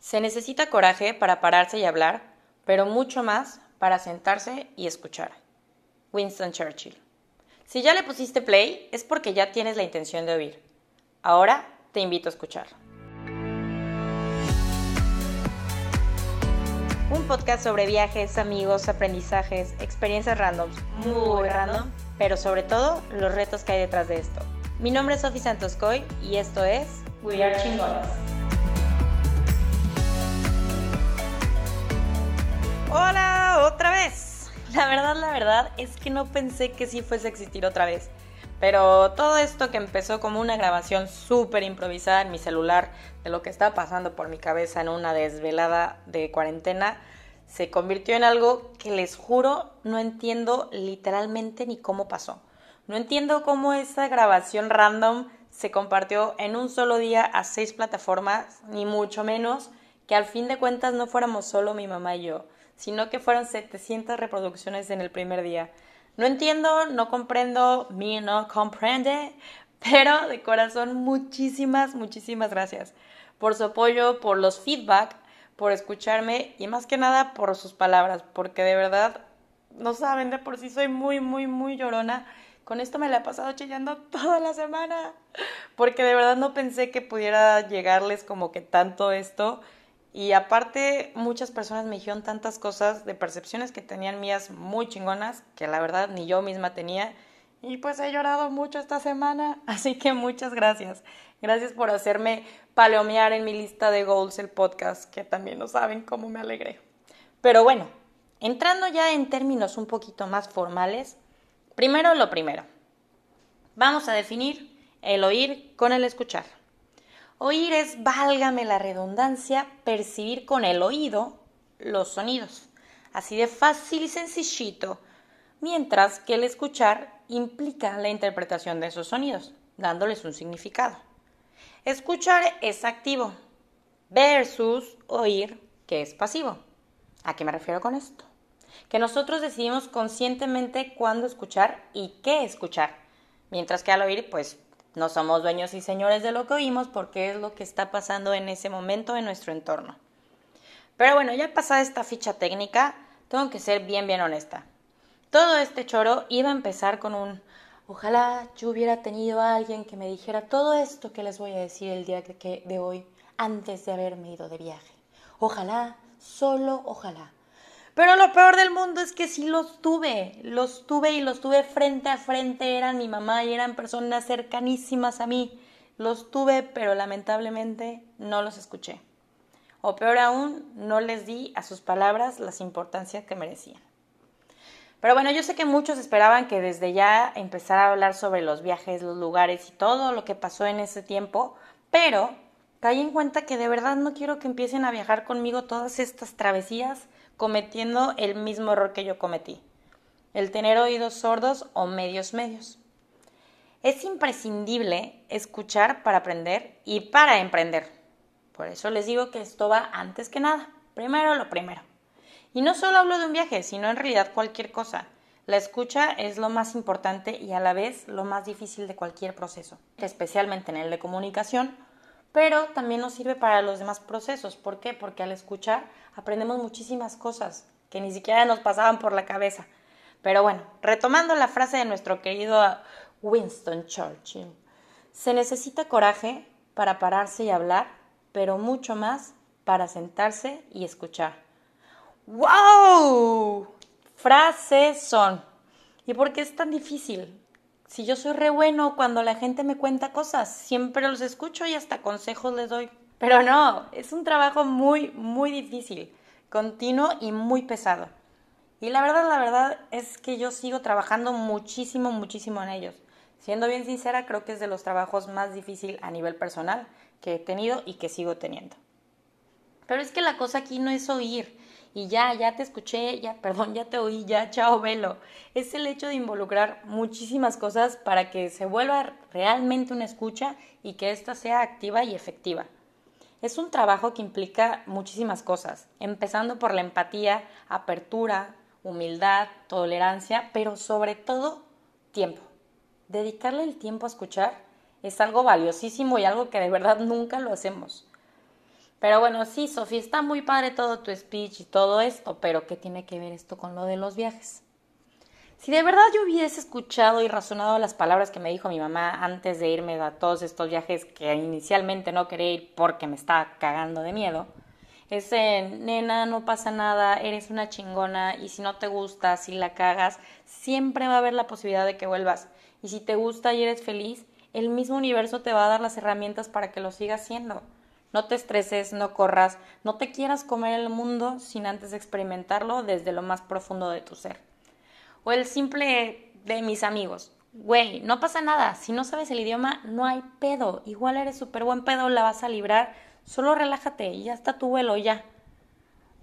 Se necesita coraje para pararse y hablar, pero mucho más para sentarse y escuchar. Winston Churchill. Si ya le pusiste play, es porque ya tienes la intención de oír. Ahora te invito a escuchar. Un podcast sobre viajes, amigos, aprendizajes, experiencias randoms, muy random, pero sobre todo los retos que hay detrás de esto. Mi nombre es Sofi Santos Coy y esto es We Are Chingones. Hola, otra vez. La verdad, la verdad es que no pensé que sí fuese a existir otra vez. Pero todo esto que empezó como una grabación súper improvisada en mi celular de lo que estaba pasando por mi cabeza en una desvelada de cuarentena, se convirtió en algo que les juro no entiendo literalmente ni cómo pasó. No entiendo cómo esa grabación random se compartió en un solo día a seis plataformas, ni mucho menos que al fin de cuentas no fuéramos solo mi mamá y yo sino que fueron 700 reproducciones en el primer día. No entiendo, no comprendo, mi no comprende, pero de corazón muchísimas, muchísimas gracias por su apoyo, por los feedback, por escucharme y más que nada por sus palabras, porque de verdad, no saben, de por sí soy muy, muy, muy llorona. Con esto me la he pasado chillando toda la semana, porque de verdad no pensé que pudiera llegarles como que tanto esto y aparte, muchas personas me dijeron tantas cosas de percepciones que tenían mías muy chingonas, que la verdad ni yo misma tenía. Y pues he llorado mucho esta semana, así que muchas gracias. Gracias por hacerme palomear en mi lista de goals el podcast, que también no saben cómo me alegré. Pero bueno, entrando ya en términos un poquito más formales, primero lo primero. Vamos a definir el oír con el escuchar. Oír es, válgame la redundancia, percibir con el oído los sonidos. Así de fácil y sencillito. Mientras que el escuchar implica la interpretación de esos sonidos, dándoles un significado. Escuchar es activo versus oír que es pasivo. ¿A qué me refiero con esto? Que nosotros decidimos conscientemente cuándo escuchar y qué escuchar. Mientras que al oír, pues no somos dueños y señores de lo que oímos porque es lo que está pasando en ese momento en nuestro entorno. Pero bueno, ya pasada esta ficha técnica, tengo que ser bien, bien honesta. Todo este choro iba a empezar con un ojalá yo hubiera tenido a alguien que me dijera todo esto que les voy a decir el día de, hoy antes de haberme ido de viaje. Ojalá, solo ojalá. Pero lo peor del mundo es que sí los tuve, los tuve y los tuve frente a frente, eran mi mamá y eran personas cercanísimas a mí. Los tuve, pero lamentablemente no los escuché. O peor aún, no les di a sus palabras las importancias que merecían. Pero bueno, yo sé que muchos esperaban que desde ya empezara a hablar sobre los viajes, los lugares y todo lo que pasó en ese tiempo, pero caí en cuenta que de verdad no quiero que empiecen a viajar conmigo todas estas travesías cometiendo el mismo error que yo cometí, el tener oídos sordos o medios medios. Es imprescindible escuchar para aprender y para emprender. Por eso les digo que esto va antes que nada. Primero lo primero. Y no solo hablo de un viaje, sino en realidad cualquier cosa. La escucha es lo más importante y a la vez lo más difícil de cualquier proceso, especialmente en el de comunicación pero también nos sirve para los demás procesos. ¿Por qué? Porque al escuchar aprendemos muchísimas cosas que ni siquiera nos pasaban por la cabeza. Pero bueno, retomando la frase de nuestro querido Winston Churchill, se necesita coraje para pararse y hablar, pero mucho más para sentarse y escuchar. ¡Wow! Frases son. ¿Y por qué es tan difícil? Si yo soy re bueno cuando la gente me cuenta cosas, siempre los escucho y hasta consejos les doy. Pero no, es un trabajo muy, muy difícil, continuo y muy pesado. Y la verdad, la verdad es que yo sigo trabajando muchísimo, muchísimo en ellos. Siendo bien sincera, creo que es de los trabajos más difíciil a nivel personal que he tenido y que sigo teniendo. Pero es que la cosa aquí no es oír, y ya, ya te escuché, ya, perdón, ya te oí, ya, chao, velo. Es el hecho de involucrar muchísimas cosas para que se vuelva realmente una escucha y que ésta sea activa y efectiva. Es un trabajo que implica muchísimas cosas, empezando por la empatía, apertura, humildad, tolerancia, pero sobre todo tiempo. Dedicarle el tiempo a escuchar es algo valiosísimo y algo que de verdad nunca lo hacemos. Pero bueno, sí, Sofía, está muy padre todo tu speech y todo esto, pero ¿qué tiene que ver esto con lo de los viajes? Si de verdad yo hubiese escuchado y razonado las palabras que me dijo mi mamá antes de irme a todos estos viajes que inicialmente no quería ir porque me estaba cagando de miedo, ese nena, no pasa nada, eres una chingona y si no te gusta, si la cagas, siempre va a haber la posibilidad de que vuelvas. Y si te gusta y eres feliz, el mismo universo te va a dar las herramientas para que lo sigas siendo. No te estreses, no corras, no te quieras comer el mundo sin antes experimentarlo desde lo más profundo de tu ser. O el simple de mis amigos. Güey, no pasa nada, si no sabes el idioma, no hay pedo. Igual eres súper buen pedo, la vas a librar. Solo relájate y ya está tu vuelo, ya.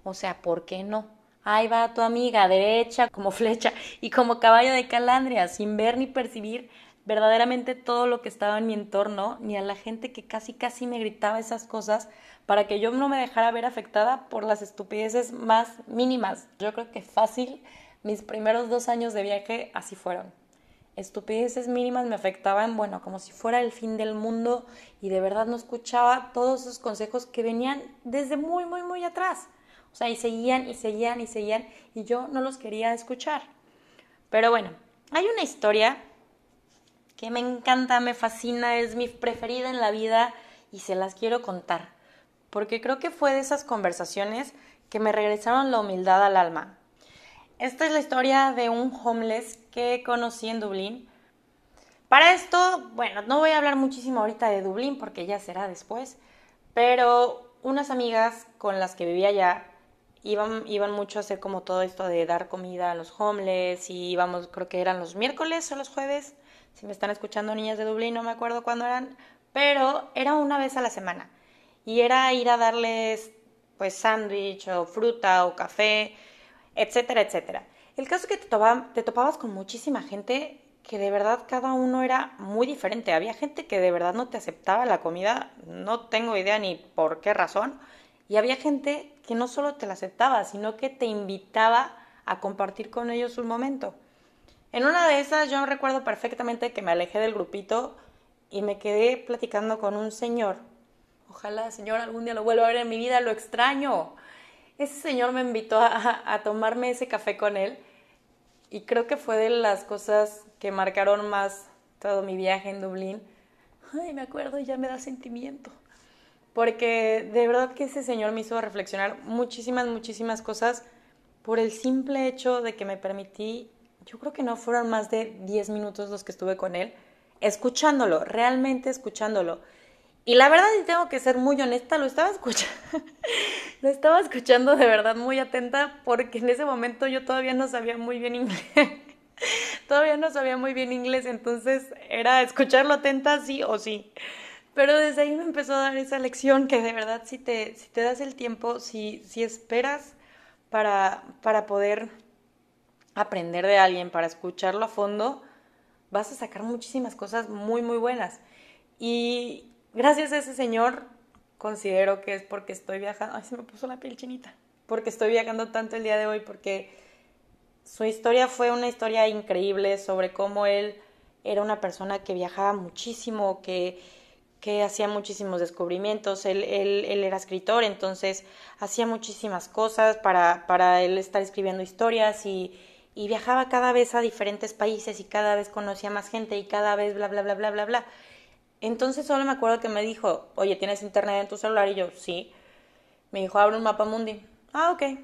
O sea, ¿por qué no? Ahí va tu amiga, derecha como flecha y como caballo de calandria, sin ver ni percibir verdaderamente todo lo que estaba en mi entorno, ni a la gente que casi casi me gritaba esas cosas para que yo no me dejara ver afectada por las estupideces más mínimas. Yo creo que fácil, mis primeros dos años de viaje así fueron. Estupideces mínimas me afectaban, bueno, como si fuera el fin del mundo y de verdad no escuchaba todos esos consejos que venían desde muy, muy, muy atrás. O sea, y seguían y seguían y seguían y yo no los quería escuchar. Pero bueno, hay una historia que me encanta, me fascina, es mi preferida en la vida y se las quiero contar, porque creo que fue de esas conversaciones que me regresaron la humildad al alma. Esta es la historia de un homeless que conocí en Dublín. Para esto, bueno, no voy a hablar muchísimo ahorita de Dublín porque ya será después, pero unas amigas con las que vivía allá iban, iban mucho a hacer como todo esto de dar comida a los homeless y íbamos, creo que eran los miércoles o los jueves, si me están escuchando niñas de Dublín, no me acuerdo cuándo eran, pero era una vez a la semana. Y era ir a darles pues sándwich o fruta o café, etcétera, etcétera. El caso es que te, te topabas con muchísima gente que de verdad cada uno era muy diferente. Había gente que de verdad no te aceptaba la comida, no tengo idea ni por qué razón. Y había gente que no solo te la aceptaba, sino que te invitaba a compartir con ellos un momento. En una de esas yo recuerdo perfectamente que me alejé del grupito y me quedé platicando con un señor. Ojalá, señor, algún día lo vuelva a ver en mi vida, lo extraño. Ese señor me invitó a, tomarme ese café con él y creo que fue de las cosas que marcaron más todo mi viaje en Dublín. Ay, me acuerdo y ya me da sentimiento. Porque de verdad que ese señor me hizo reflexionar muchísimas, muchísimas cosas por el simple hecho de que me permití yo creo que no fueron más de 10 minutos los que estuve con él, escuchándolo, realmente escuchándolo. Y la verdad, y tengo que ser muy honesta, lo estaba escuchando, lo estaba escuchando de verdad muy atenta porque en ese momento yo todavía no sabía muy bien inglés. todavía no sabía muy bien inglés, entonces era escucharlo atenta sí o sí. Pero desde ahí me empezó a dar esa lección que de verdad si te, si te das el tiempo, si, si esperas para, para poder aprender de alguien, para escucharlo a fondo, vas a sacar muchísimas cosas muy, muy buenas. Y gracias a ese señor, considero que es porque estoy viajando. Ay, se me puso la piel chinita. Porque estoy viajando tanto el día de hoy, porque su historia fue una historia increíble sobre cómo él era una persona que viajaba muchísimo, que, que hacía muchísimos descubrimientos. Él, él, él, era escritor, entonces hacía muchísimas cosas para, para él estar escribiendo historias y, y viajaba cada vez a diferentes países y cada vez conocía más gente y cada vez bla, bla, bla, bla, bla, bla. Entonces solo me acuerdo que me dijo, oye, ¿tienes internet en tu celular? Y yo, sí. Me dijo, abre un mapa mundi. Ah, ok.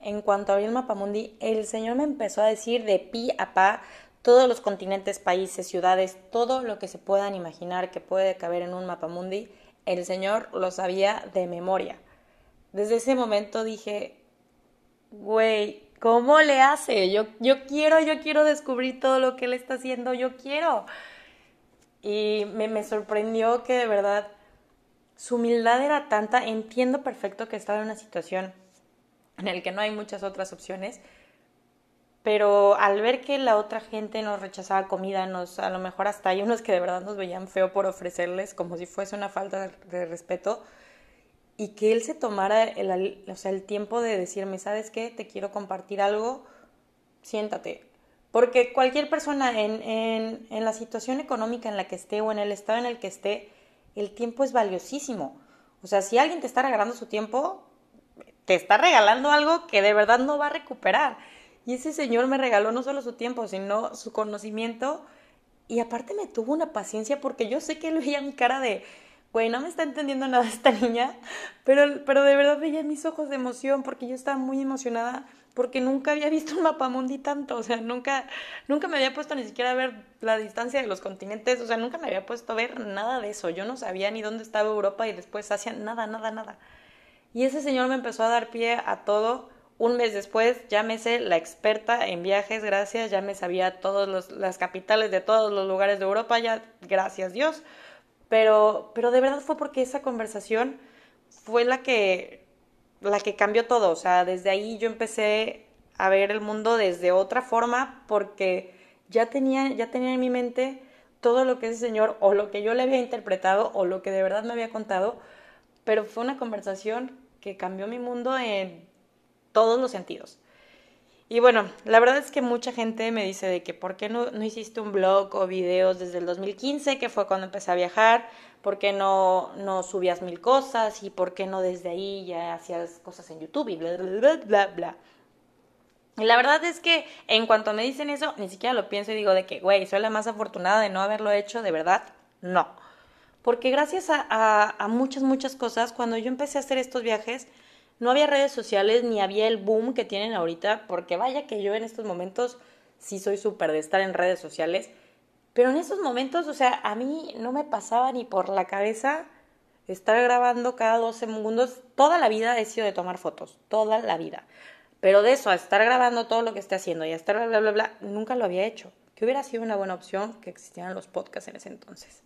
En cuanto abrí el mapa mundi, el señor me empezó a decir de pi a pa todos los continentes, países, ciudades, todo lo que se puedan imaginar que puede caber en un mapa mundi, el señor lo sabía de memoria. Desde ese momento dije, güey, ¿Cómo le hace? Yo, yo quiero, yo quiero descubrir todo lo que él está haciendo, yo quiero. Y me, sorprendió que de verdad su humildad era tanta, entiendo perfecto que estaba en una situación en la que no hay muchas otras opciones, pero al ver que la otra gente nos rechazaba comida, nos, a lo mejor hasta hay unos que de verdad nos veían feo por ofrecerles como si fuese una falta de respeto, y que él se tomara el, o sea, el tiempo de decirme, ¿sabes qué? Te quiero compartir algo, siéntate. Porque cualquier persona en, en, en, la situación económica en la que esté o en el estado en el que esté, el tiempo es valiosísimo. O sea, si alguien te está regalando su tiempo, te está regalando algo que de verdad no va a recuperar. Y ese señor me regaló no solo su tiempo, sino su conocimiento. Y aparte me tuvo una paciencia porque yo sé que él veía mi cara de, güey, no me está entendiendo nada esta niña, pero, pero de verdad veía mis ojos de emoción porque yo estaba muy emocionada porque nunca había visto un mapamundi tanto, o sea, nunca, nunca me había puesto ni siquiera a ver la distancia de los continentes, o sea, nunca me había puesto a ver nada de eso, yo no sabía ni dónde estaba Europa y después Asia, nada, nada, nada. Y ese señor me empezó a dar pie a todo. Un mes después sé la experta en viajes, gracias, ya me sabía todas las capitales de todos los lugares de Europa, ya gracias Dios. Pero, pero de verdad fue porque esa conversación fue la que la que cambió todo. O sea, desde ahí yo empecé a ver el mundo desde otra forma porque ya tenía, ya tenía en mi mente todo lo que ese señor o lo que yo le había interpretado o lo que de verdad me había contado, pero fue una conversación que cambió mi mundo en todos los sentidos. Y bueno, la verdad es que mucha gente me dice de que por qué no, no hiciste un blog o videos desde el 2015, que fue cuando empecé a viajar, por qué no, no subías mil cosas y por qué no desde ahí ya hacías cosas en YouTube y bla, bla, bla, bla. Y la verdad es que en cuanto me dicen eso, ni siquiera lo pienso y digo de que, güey, soy la más afortunada de no haberlo hecho, de verdad, no. Porque gracias a, a, a muchas, muchas cosas, cuando yo empecé a hacer estos viajes, no había redes sociales ni había el boom que tienen ahorita, porque vaya que yo en estos momentos sí soy súper de estar en redes sociales, pero en esos momentos, o sea, a mí no me pasaba ni por la cabeza estar grabando cada 12 segundos. Toda la vida he sido de tomar fotos, toda la vida. Pero de eso, a estar grabando todo lo que esté haciendo y a estar bla, bla, bla, bla, nunca lo había hecho. Que hubiera sido una buena opción que existieran los podcasts en ese entonces.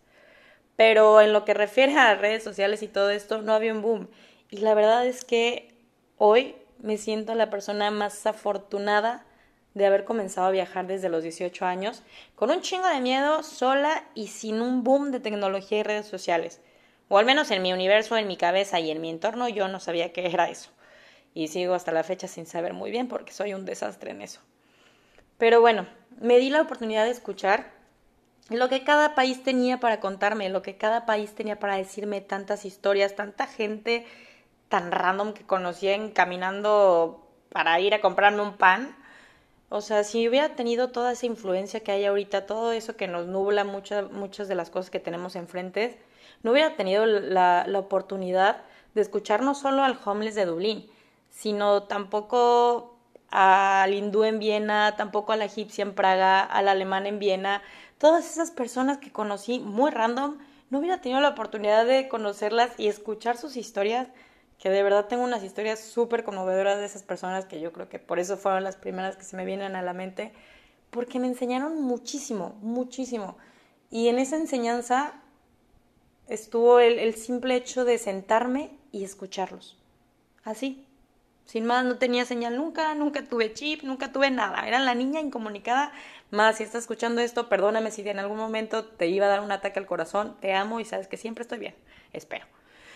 Pero en lo que refiere a redes sociales y todo esto, no había un boom. Y la verdad es que hoy me siento la persona más afortunada de haber comenzado a viajar desde los 18 años, con un chingo de miedo, sola y sin un boom de tecnología y redes sociales. O al menos en mi universo, en mi cabeza y en mi entorno, yo no sabía qué era eso. Y sigo hasta la fecha sin saber muy bien porque soy un desastre en eso. Pero bueno, me di la oportunidad de escuchar lo que cada país tenía para contarme, lo que cada país tenía para decirme tantas historias, tanta gente tan random que conocía caminando para ir a comprarme un pan. O sea, si hubiera tenido toda esa influencia que hay ahorita, todo eso que nos nubla muchas, muchas de las cosas que tenemos enfrente, no hubiera tenido la, la oportunidad de escuchar no solo al homeless de Dublín, sino tampoco al hindú en Viena, tampoco a la egipcia en Praga, al alemán en Viena, todas esas personas que conocí muy random, no hubiera tenido la oportunidad de conocerlas y escuchar sus historias que de verdad tengo unas historias súper conmovedoras de esas personas que yo creo que por eso fueron las primeras que se me vienen a la mente, porque me enseñaron muchísimo, muchísimo. Y en esa enseñanza estuvo el, simple hecho de sentarme y escucharlos. Así, sin más, no tenía señal nunca, nunca tuve chip, nunca tuve nada. Era la niña incomunicada. Más, si estás escuchando esto, perdóname si en algún momento te iba a dar un ataque al corazón. Te amo y sabes que siempre estoy bien. Espero.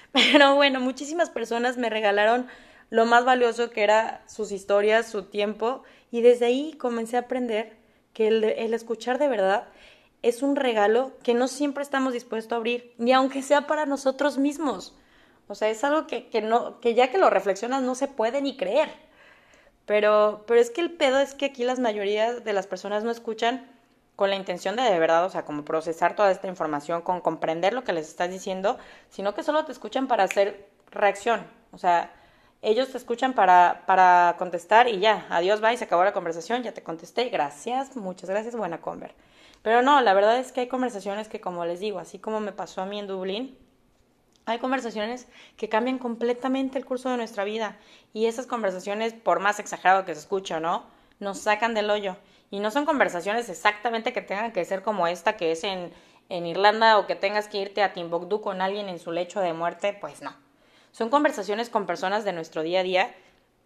Pero bueno, muchísimas personas me regalaron lo más valioso que era sus historias, su tiempo, y desde ahí comencé a aprender que el, escuchar de verdad es un regalo que no siempre estamos dispuestos a abrir, ni aunque sea para nosotros mismos. O sea, es algo que, que, no, que ya que lo reflexionas no se puede ni creer. Pero, pero es que el pedo es que aquí las mayorías de las personas no escuchan con la intención de de verdad, o sea, como procesar toda esta información, con comprender lo que les estás diciendo, sino que solo te escuchan para hacer reacción. O sea, ellos te escuchan para, para contestar y ya, adiós, bye, se acabó la conversación, ya te contesté, gracias, muchas gracias, buena conver. Pero no, la verdad es que hay conversaciones que, como les digo, así como me pasó a mí en Dublín, hay conversaciones que cambian completamente el curso de nuestra vida. Y esas conversaciones, por más exagerado que se escuche no, nos sacan del hoyo. Y no son conversaciones exactamente que tengan que ser como esta que es en, en Irlanda o que tengas que irte a Timbuktu con alguien en su lecho de muerte, pues no. Son conversaciones con personas de nuestro día a día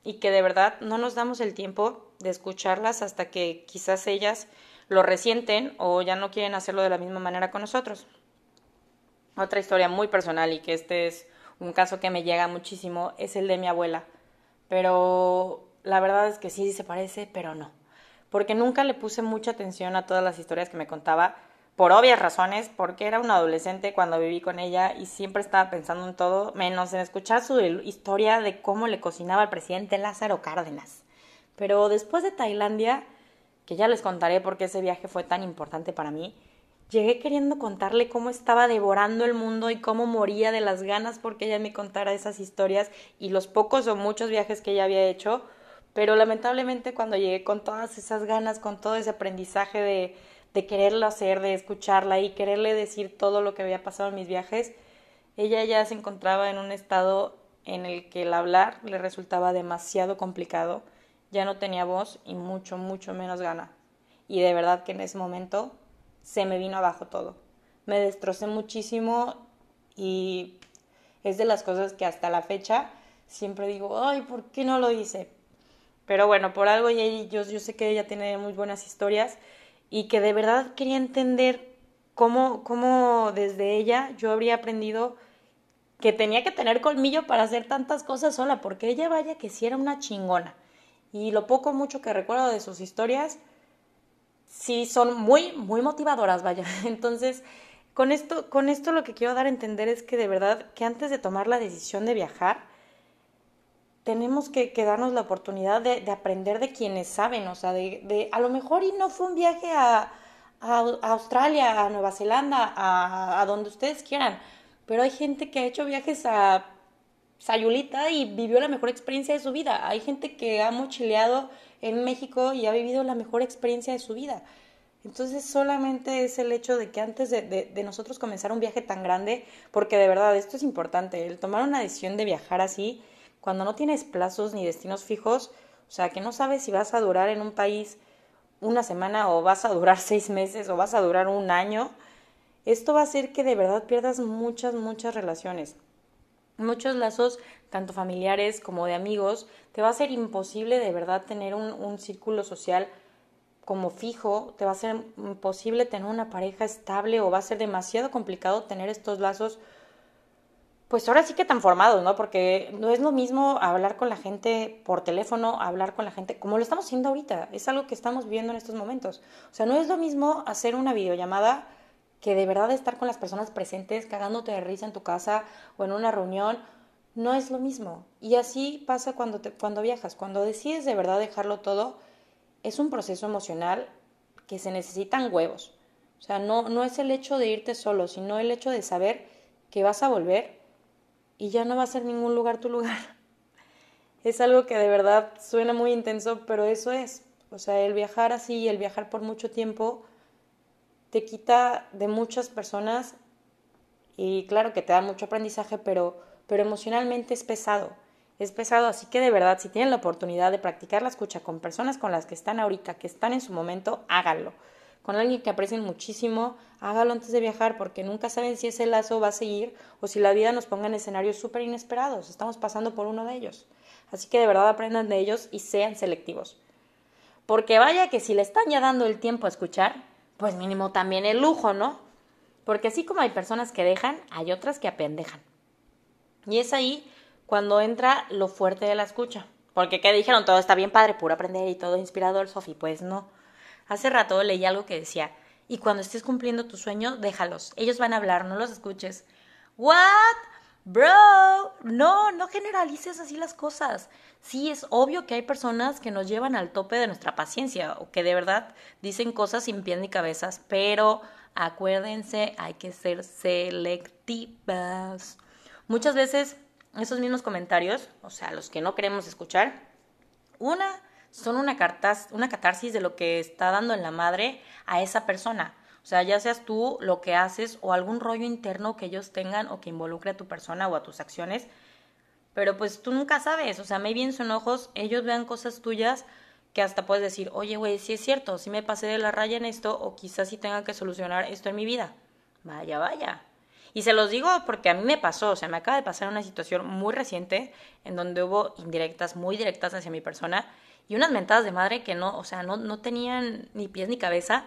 y que de verdad no nos damos el tiempo de escucharlas hasta que quizás ellas lo resienten o ya no quieren hacerlo de la misma manera con nosotros. Otra historia muy personal y que este es un caso que me llega muchísimo es el de mi abuela. Pero la verdad es que sí se parece, pero no porque nunca le puse mucha atención a todas las historias que me contaba, por obvias razones, porque era una adolescente cuando viví con ella y siempre estaba pensando en todo, menos en escuchar su historia de cómo le cocinaba al presidente Lázaro Cárdenas. Pero después de Tailandia, que ya les contaré por qué ese viaje fue tan importante para mí, llegué queriendo contarle cómo estaba devorando el mundo y cómo moría de las ganas porque ella me contara esas historias y los pocos o muchos viajes que ella había hecho, pero lamentablemente cuando llegué con todas esas ganas, con todo ese aprendizaje de, de quererlo hacer, de escucharla y quererle decir todo lo que había pasado en mis viajes, ella ya se encontraba en un estado en el que el hablar le resultaba demasiado complicado, ya no tenía voz y mucho, mucho menos gana. Y de verdad que en ese momento se me vino abajo todo. Me destrocé muchísimo y es de las cosas que hasta la fecha siempre digo, ay, ¿por qué no lo hice? Pero bueno, por algo yo, yo sé que ella tiene muy buenas historias y que de verdad quería entender cómo, cómo desde ella yo habría aprendido que tenía que tener colmillo para hacer tantas cosas sola, porque ella vaya que sí era una chingona. Y lo poco mucho que recuerdo de sus historias, sí son muy, muy motivadoras, vaya. Entonces, con esto, con esto lo que quiero dar a entender es que de verdad, que antes de tomar la decisión de viajar, tenemos que, darnos la oportunidad de, aprender de quienes saben, o sea, de, a lo mejor y no fue un viaje a, a, Australia, a Nueva Zelanda, a, a, donde ustedes quieran, pero hay gente que ha hecho viajes a Sayulita y vivió la mejor experiencia de su vida, hay gente que ha mochileado en México y ha vivido la mejor experiencia de su vida. Entonces solamente es el hecho de que antes de, de, nosotros comenzar un viaje tan grande, porque de verdad esto es importante, el tomar una decisión de viajar así, cuando no tienes plazos ni destinos fijos, o sea, que no sabes si vas a durar en un país una semana o vas a durar seis meses o vas a durar un año, esto va a hacer que de verdad pierdas muchas, muchas relaciones. Muchos lazos, tanto familiares como de amigos, te va a ser imposible de verdad tener un, círculo social como fijo, te va a ser imposible tener una pareja estable o va a ser demasiado complicado tener estos lazos, pues ahora sí que tan formados, ¿no? Porque no es lo mismo hablar con la gente por teléfono, hablar con la gente como lo estamos haciendo ahorita, es algo que estamos viviendo en estos momentos. O sea, no es lo mismo hacer una videollamada que de verdad estar con las personas presentes, cagándote de risa en tu casa o en una reunión, no es lo mismo. Y así pasa cuando, te, cuando viajas. Cuando decides de verdad dejarlo todo, es un proceso emocional que se necesitan huevos. O sea, no, no es el hecho de irte solo, sino el hecho de saber que vas a volver y ya no va a ser ningún lugar tu lugar. Es algo que de verdad suena muy intenso, pero eso es. O sea, el viajar así, el viajar por mucho tiempo, te quita de muchas personas y claro que te da mucho aprendizaje, pero, pero emocionalmente es pesado. Es pesado, así que de verdad, si tienen la oportunidad de practicar la escucha con personas con las que están ahorita, que están en su momento, háganlo. Con alguien que aprecien muchísimo, hágalo antes de viajar, porque nunca saben si ese lazo va a seguir o si la vida nos ponga en escenarios súper inesperados. Estamos pasando por uno de ellos. Así que de verdad aprendan de ellos y sean selectivos. Porque vaya que si le están ya dando el tiempo a escuchar, pues mínimo también el lujo, ¿no? Porque así como hay personas que dejan, hay otras que apendejan. Y es ahí cuando entra lo fuerte de la escucha. Porque ¿qué dijeron? Todo está bien padre, puro aprender y todo inspirador, Sofi. Pues no. Hace rato leí algo que decía, y cuando estés cumpliendo tu sueño, déjalos. Ellos van a hablar, no los escuches. ¿What? Bro, no, no generalices así las cosas. Sí, es obvio que hay personas que nos llevan al tope de nuestra paciencia o que de verdad dicen cosas sin pies ni cabezas, pero acuérdense, hay que ser selectivas. Muchas veces esos mismos comentarios, o sea, los que no queremos escuchar, una son una, una catarsis de lo que está dando en la madre a esa persona. O sea, ya seas tú lo que haces o algún rollo interno que ellos tengan o que involucre a tu persona o a tus acciones. Pero pues tú nunca sabes, o sea, me bien son ojos, ellos vean cosas tuyas que hasta puedes decir, oye, güey, sí es cierto, sí me pasé de la raya en esto o quizás sí tenga que solucionar esto en mi vida. Vaya, vaya. Y se los digo porque a mí me pasó, o sea, me acaba de pasar una situación muy reciente en donde hubo indirectas, muy directas hacia mi persona y unas mentadas de madre que no, o sea, no, no tenían ni pies ni cabeza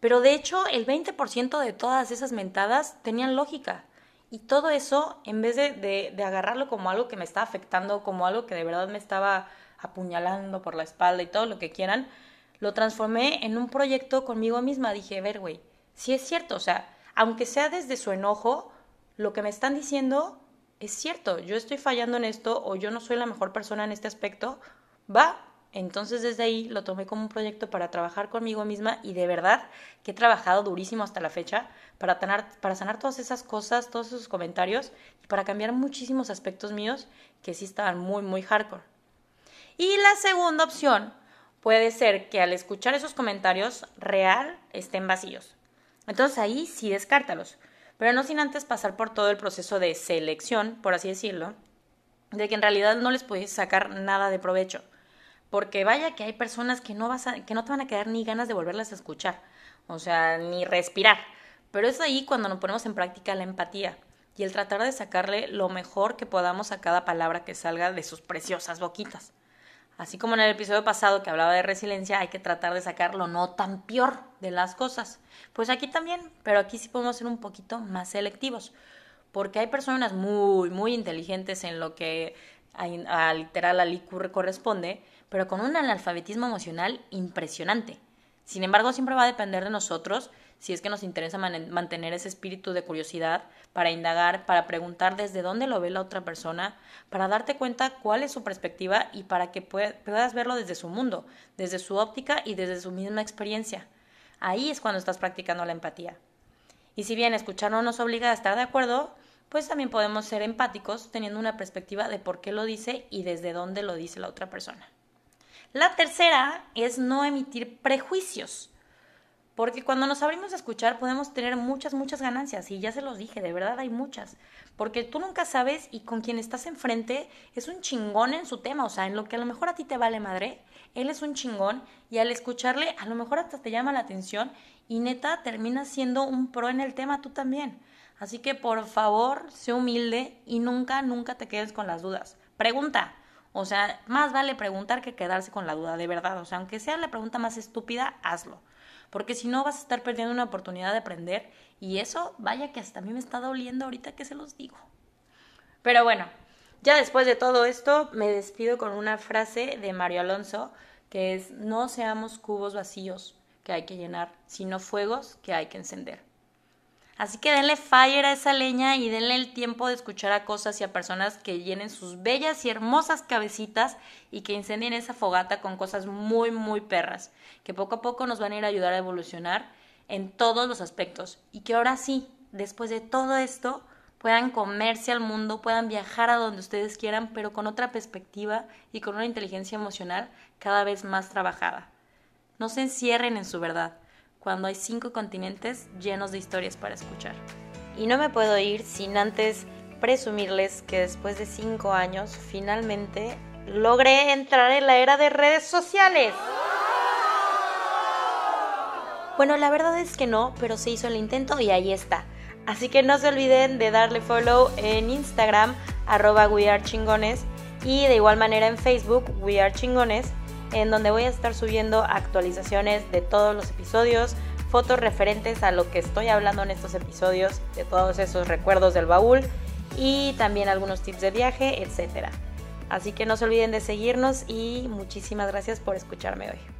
pero de hecho, el 20% de todas esas mentadas tenían lógica. Y todo eso, en vez de, de, agarrarlo como algo que me estaba afectando, como algo que de verdad me estaba apuñalando por la espalda y todo lo que quieran, lo transformé en un proyecto conmigo misma. Dije, ver, güey, sí es cierto, o sea, aunque sea desde su enojo, lo que me están diciendo es cierto, yo estoy fallando en esto o yo no soy la mejor persona en este aspecto, va. Entonces desde ahí lo tomé como un proyecto para trabajar conmigo misma y de verdad que he trabajado durísimo hasta la fecha para, sanar todas esas cosas, todos esos comentarios y para cambiar muchísimos aspectos míos que sí estaban muy, muy hardcore. Y la segunda opción puede ser que al escuchar esos comentarios real estén vacíos. Entonces ahí sí descártalos, pero no sin antes pasar por todo el proceso de selección, por así decirlo, de que en realidad no les puedes sacar nada de provecho. Porque vaya que hay personas que no, vas que no te van a quedar ni ganas de volverlas a escuchar, o sea, ni respirar. Pero es ahí cuando nos ponemos en práctica la empatía y el tratar de sacarle lo mejor que podamos a cada palabra que salga de sus preciosas boquitas. Así como en el episodio pasado que hablaba de resiliencia, hay que tratar de sacar lo no tan peor de las cosas. Pues aquí también, pero aquí sí podemos ser un poquito más selectivos, porque hay personas muy, muy inteligentes en lo que a, literal al IQ corresponde, pero con un analfabetismo emocional impresionante. Sin embargo, siempre va a depender de nosotros si es que nos interesa mantener ese espíritu de curiosidad para indagar, para preguntar desde dónde lo ve la otra persona, para darte cuenta cuál es su perspectiva y para que puedas verlo desde su mundo, desde su óptica y desde su misma experiencia. Ahí es cuando estás practicando la empatía. Y si bien escuchar no nos obliga a estar de acuerdo, pues también podemos ser empáticos teniendo una perspectiva de por qué lo dice y desde dónde lo dice la otra persona. La tercera es no emitir prejuicios. Porque cuando nos abrimos a escuchar podemos tener muchas, muchas ganancias. Y ya se los dije, de verdad hay muchas. Porque tú nunca sabes y con quien estás enfrente es un chingón en su tema. O sea, en lo que a lo mejor a ti te vale madre, él es un chingón. Y al escucharle, a lo mejor hasta te llama la atención. Y neta, terminas siendo un pro en el tema tú también. Así que por favor, sé humilde y nunca, nunca te quedes con las dudas. Pregunta. O sea, más vale preguntar que quedarse con la duda, de verdad. O sea, aunque sea la pregunta más estúpida, hazlo porque si no vas a estar perdiendo una oportunidad de aprender y eso, vaya que hasta a mí me está doliendo ahorita que se los digo. Pero bueno, ya después de todo esto, me despido con una frase de Mario Alonso que es, no seamos cubos vacíos que hay que llenar, sino fuegos que hay que encender. Así que denle fire a esa leña y denle el tiempo de escuchar a cosas y a personas que llenen sus bellas y hermosas cabecitas y que incendien esa fogata con cosas muy, muy perras, que poco a poco nos van a ir a ayudar a evolucionar en todos los aspectos y que ahora sí, después de todo esto, puedan comerse al mundo, puedan viajar a donde ustedes quieran, pero con otra perspectiva y con una inteligencia emocional cada vez más trabajada. No se encierren en su verdad cuando hay cinco continentes llenos de historias para escuchar. Y no me puedo ir sin antes presumirles que después de cinco años finalmente logré entrar en la era de redes sociales. Bueno, la verdad es que no, pero se hizo el intento y ahí está. Así que no se olviden de darle follow en Instagram, arroba wearechingones, y de igual manera en Facebook, wearechingones en donde voy a estar subiendo actualizaciones de todos los episodios, fotos referentes a lo que estoy hablando en estos episodios, de todos esos recuerdos del baúl y también algunos tips de viaje, etc. Así que no se olviden de seguirnos y muchísimas gracias por escucharme hoy.